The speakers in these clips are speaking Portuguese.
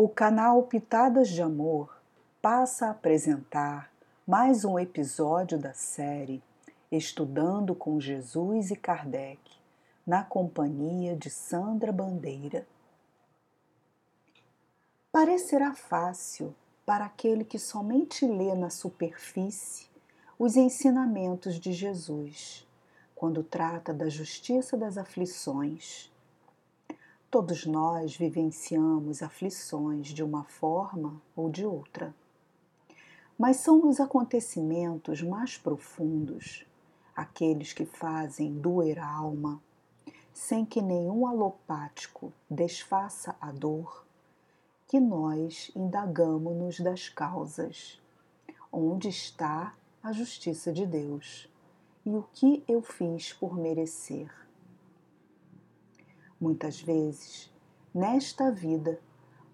O canal Pitadas de Amor passa a apresentar mais um episódio da série Estudando com Jesus e Kardec, na companhia de Sandra Bandeira. Parecerá fácil para aquele que somente lê na superfície os ensinamentos de Jesus, quando trata da justiça das aflições Todos nós vivenciamos aflições de uma forma ou de outra. Mas são nos acontecimentos mais profundos, aqueles que fazem doer a alma, sem que nenhum alopático desfaça a dor, que nós indagamos-nos das causas. Onde está a justiça de Deus? E o que eu fiz por merecer? Muitas vezes, nesta vida,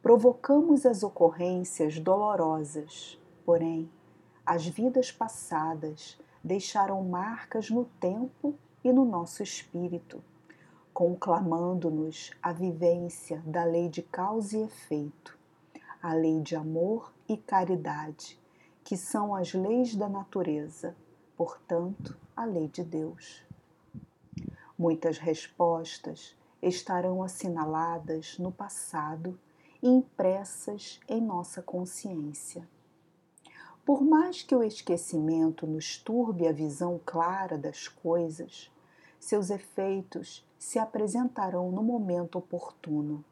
provocamos as ocorrências dolorosas, porém, as vidas passadas deixaram marcas no tempo e no nosso espírito, conclamando-nos a vivência da lei de causa e efeito, a lei de amor e caridade, que são as leis da natureza, portanto, a lei de Deus. Muitas respostas estarão assinaladas no passado e impressas em nossa consciência. Por mais que o esquecimento nos turbe a visão clara das coisas, seus efeitos se apresentarão no momento oportuno,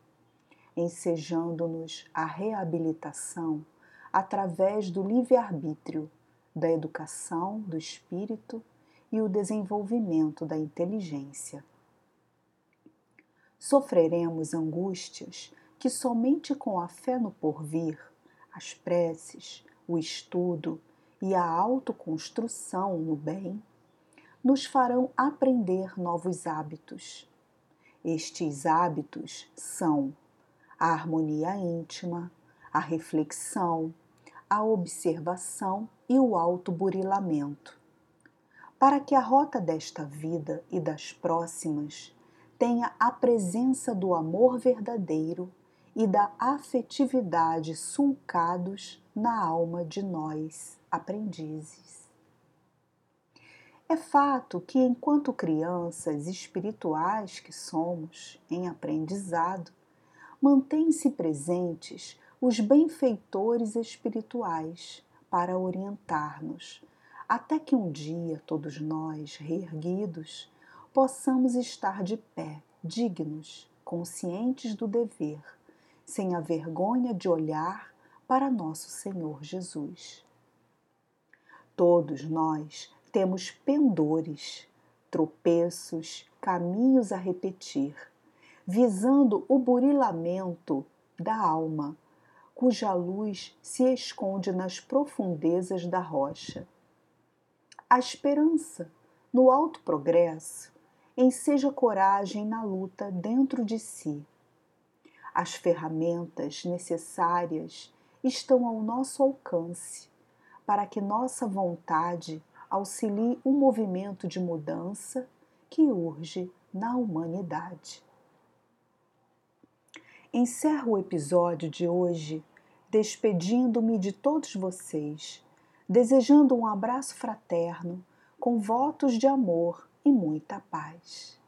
ensejando-nos a reabilitação através do livre-arbítrio, da educação do espírito e o desenvolvimento da inteligência sofreremos angústias que somente com a fé no porvir, as preces, o estudo e a autoconstrução no bem nos farão aprender novos hábitos. Estes hábitos são a harmonia íntima, a reflexão, a observação e o autoburilamento. Para que a rota desta vida e das próximas tenha a presença do amor verdadeiro e da afetividade sulcados na alma de nós, aprendizes. É fato que, enquanto crianças espirituais que somos, em aprendizado, mantêm-se presentes os benfeitores espirituais para orientar-nos, até que um dia todos nós, reerguidos, possamos estar de pé, dignos, conscientes do dever, sem a vergonha de olhar para nosso Senhor Jesus. Todos nós temos pendores, tropeços, caminhos a repetir, visando o burilamento da alma, cuja luz se esconde nas profundezas da rocha. A esperança no alto progresso enseja coragem na luta dentro de si. As ferramentas necessárias estão ao nosso alcance para que nossa vontade auxilie o um movimento de mudança que urge na humanidade. Encerro o episódio de hoje despedindo-me de todos vocês, desejando um abraço fraterno com votos de amor e muita paz.